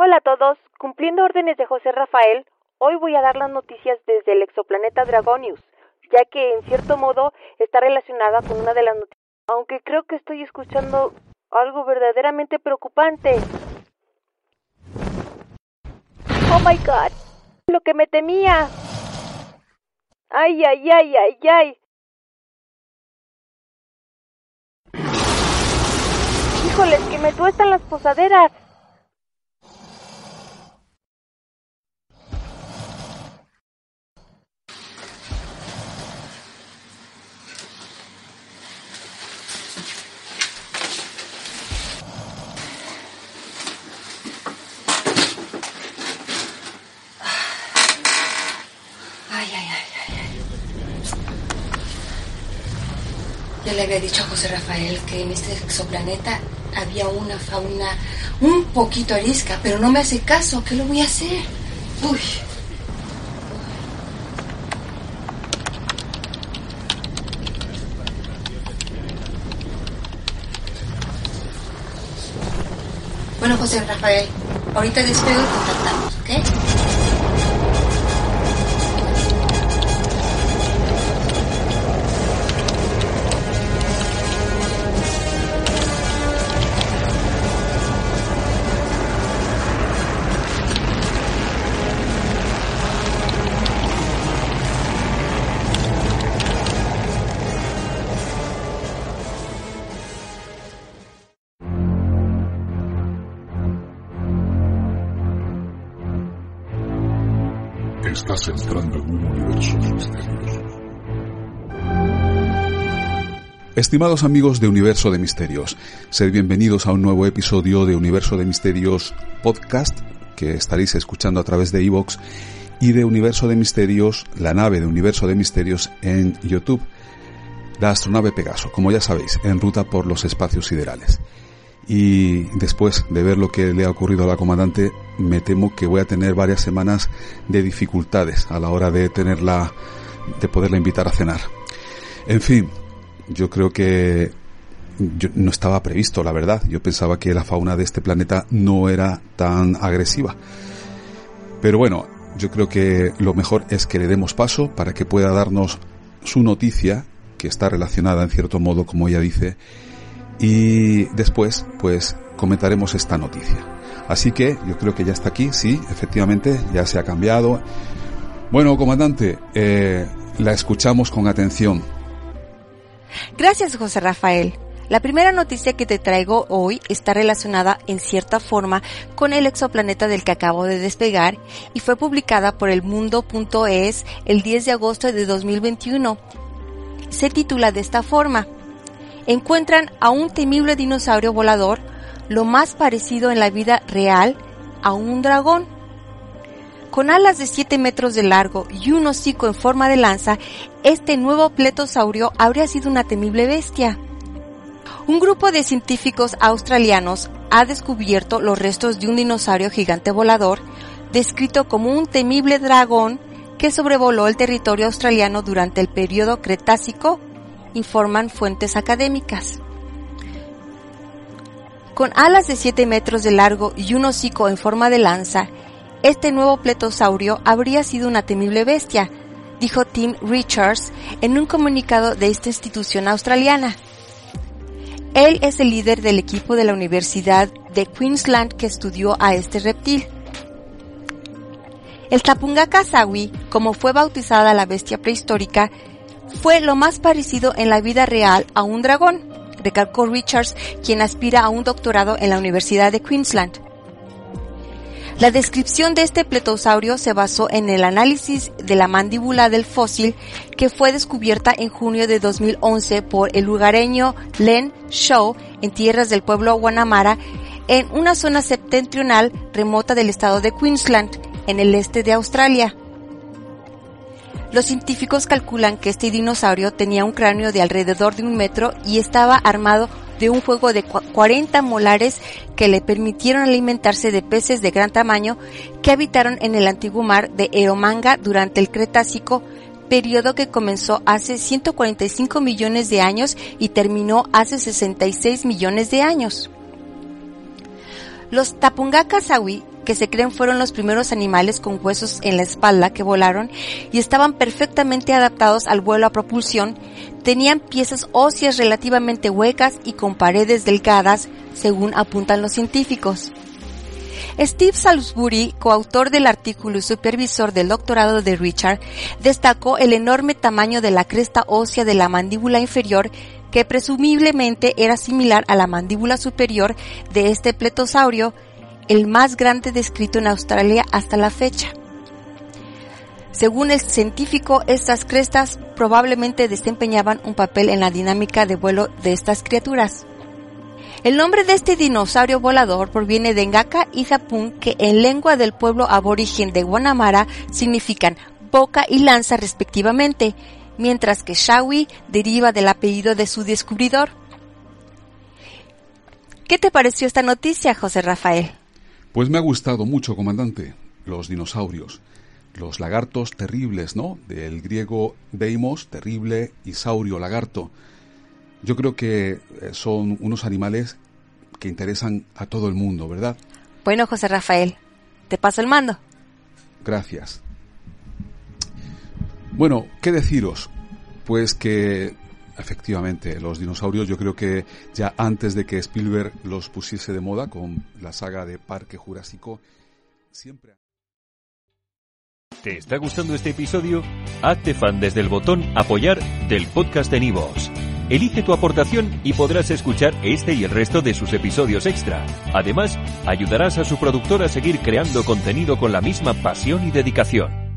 Hola a todos, cumpliendo órdenes de José Rafael, hoy voy a dar las noticias desde el exoplaneta Dragonius, ya que en cierto modo está relacionada con una de las noticias, aunque creo que estoy escuchando algo verdaderamente preocupante. Oh my god, lo que me temía. Ay, ay, ay, ay, ay. Híjoles, que me tuestan las posaderas. Ay, ay, ay, ay. Ya le había dicho a José Rafael que en este exoplaneta había una fauna un poquito arisca, pero no me hace caso. ¿Qué lo voy a hacer? Uy. Bueno, José Rafael, ahorita despego y contactamos, ¿ok? Estás entrando en un universo misterioso. Estimados amigos de Universo de Misterios, sed bienvenidos a un nuevo episodio de Universo de Misterios podcast que estaréis escuchando a través de iVoox y de Universo de Misterios, la nave de Universo de Misterios en YouTube, la astronave Pegaso, como ya sabéis, en ruta por los espacios siderales. Y después de ver lo que le ha ocurrido a la comandante, me temo que voy a tener varias semanas de dificultades a la hora de tenerla, de poderla invitar a cenar. En fin, yo creo que yo no estaba previsto, la verdad. Yo pensaba que la fauna de este planeta no era tan agresiva. Pero bueno, yo creo que lo mejor es que le demos paso para que pueda darnos su noticia, que está relacionada en cierto modo, como ella dice, y después, pues, comentaremos esta noticia. Así que yo creo que ya está aquí, sí, efectivamente, ya se ha cambiado. Bueno, comandante, eh, la escuchamos con atención. Gracias, José Rafael. La primera noticia que te traigo hoy está relacionada en cierta forma con el exoplaneta del que acabo de despegar y fue publicada por el mundo.es el 10 de agosto de 2021. Se titula de esta forma. Encuentran a un temible dinosaurio volador, lo más parecido en la vida real a un dragón. Con alas de 7 metros de largo y un hocico en forma de lanza, este nuevo pletosaurio habría sido una temible bestia. Un grupo de científicos australianos ha descubierto los restos de un dinosaurio gigante volador, descrito como un temible dragón que sobrevoló el territorio australiano durante el periodo Cretácico, informan fuentes académicas. Con alas de 7 metros de largo y un hocico en forma de lanza, este nuevo pletosaurio habría sido una temible bestia, dijo Tim Richards en un comunicado de esta institución australiana. Él es el líder del equipo de la Universidad de Queensland que estudió a este reptil. El Tapunga Kasawi, como fue bautizada la bestia prehistórica, fue lo más parecido en la vida real a un dragón, recalcó Richards, quien aspira a un doctorado en la Universidad de Queensland. La descripción de este pletosaurio se basó en el análisis de la mandíbula del fósil que fue descubierta en junio de 2011 por el lugareño Len Shaw en tierras del pueblo Guanamara en una zona septentrional remota del estado de Queensland, en el este de Australia. Los científicos calculan que este dinosaurio tenía un cráneo de alrededor de un metro y estaba armado de un juego de 40 molares que le permitieron alimentarse de peces de gran tamaño que habitaron en el antiguo mar de Eromanga durante el Cretácico, periodo que comenzó hace 145 millones de años y terminó hace 66 millones de años. Los Tapunga Kasawi, que se creen fueron los primeros animales con huesos en la espalda que volaron y estaban perfectamente adaptados al vuelo a propulsión, tenían piezas óseas relativamente huecas y con paredes delgadas, según apuntan los científicos. Steve Salisbury, coautor del artículo y supervisor del doctorado de Richard, destacó el enorme tamaño de la cresta ósea de la mandíbula inferior que presumiblemente era similar a la mandíbula superior de este pletosaurio, el más grande descrito en Australia hasta la fecha. Según el científico, estas crestas probablemente desempeñaban un papel en la dinámica de vuelo de estas criaturas. El nombre de este dinosaurio volador proviene de Ngaka y Zapun, que en lengua del pueblo aborigen de Guanamara significan boca y lanza respectivamente, mientras que Shawi deriva del apellido de su descubridor. ¿Qué te pareció esta noticia, José Rafael? Pues me ha gustado mucho, comandante, los dinosaurios. Los lagartos terribles, ¿no? Del griego deimos, terrible, y saurio, lagarto. Yo creo que eh, son unos animales que interesan a todo el mundo, ¿verdad? Bueno, José Rafael, te paso el mando. Gracias. Bueno, ¿qué deciros? Pues que efectivamente los dinosaurios yo creo que ya antes de que Spielberg los pusiese de moda con la saga de Parque Jurásico, siempre... ¿Te está gustando este episodio? Hazte fan desde el botón apoyar del podcast de Nivos. Elige tu aportación y podrás escuchar este y el resto de sus episodios extra. Además, ayudarás a su productor a seguir creando contenido con la misma pasión y dedicación.